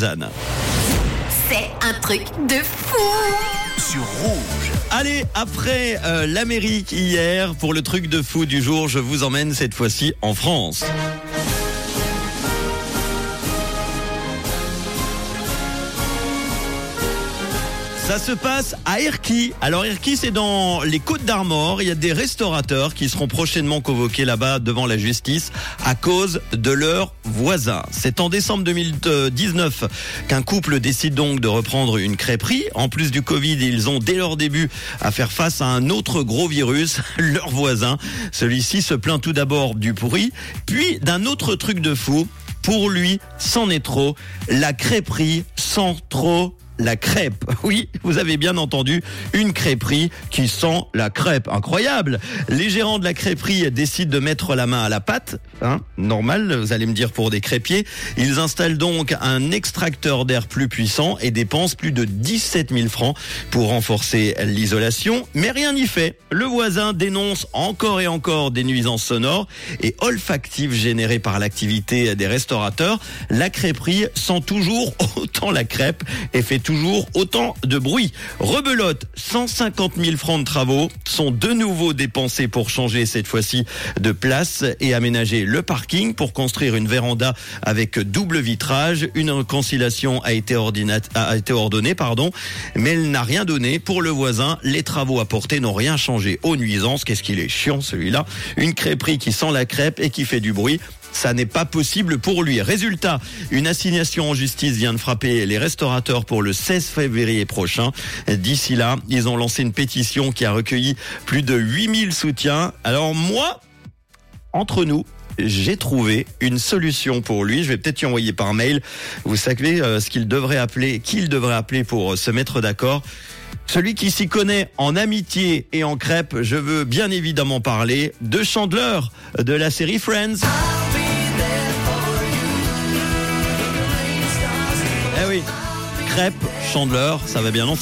C'est un truc de fou sur rouge. Allez, après euh, l'Amérique hier, pour le truc de fou du jour, je vous emmène cette fois-ci en France. Ça se passe à Erquy. Alors Erquy, c'est dans les Côtes d'Armor. Il y a des restaurateurs qui seront prochainement convoqués là-bas devant la justice à cause de leurs voisins. C'est en décembre 2019 qu'un couple décide donc de reprendre une crêperie. En plus du Covid, ils ont dès leur début à faire face à un autre gros virus, leur voisin. Celui-ci se plaint tout d'abord du pourri, puis d'un autre truc de fou. Pour lui, c'en est trop. La crêperie sent trop la crêpe. Oui, vous avez bien entendu, une crêperie qui sent la crêpe. Incroyable. Les gérants de la crêperie décident de mettre la main à la pâte. Hein, normal, vous allez me dire pour des crêpiers. Ils installent donc un extracteur d'air plus puissant et dépensent plus de 17 000 francs pour renforcer l'isolation. Mais rien n'y fait. Le voisin dénonce encore et encore des nuisances sonores et olfactives générées par l'activité des restaurateurs. La crêperie sent toujours autant la crêpe et fait toujours autant de bruit. Rebelote, 150 000 francs de travaux sont de nouveau dépensés pour changer cette fois-ci de place et aménager le parking pour construire une véranda avec double vitrage. Une réconciliation a été, a ordonnée, pardon, mais elle n'a rien donné. Pour le voisin, les travaux apportés n'ont rien changé aux nuisances. Qu'est-ce qu'il est chiant celui-là? Une crêperie qui sent la crêpe et qui fait du bruit ça n'est pas possible pour lui. Résultat, une assignation en justice vient de frapper les restaurateurs pour le 16 février prochain. D'ici là, ils ont lancé une pétition qui a recueilli plus de 8000 soutiens. Alors moi, entre nous, j'ai trouvé une solution pour lui. Je vais peut-être y envoyer par mail. Vous savez euh, ce qu'il devrait appeler, qu'il devrait appeler pour euh, se mettre d'accord. Celui qui s'y connaît en amitié et en crêpe, je veux bien évidemment parler de Chandler de la série Friends. Oui, crêpe, Chandler, ça va bien ensemble.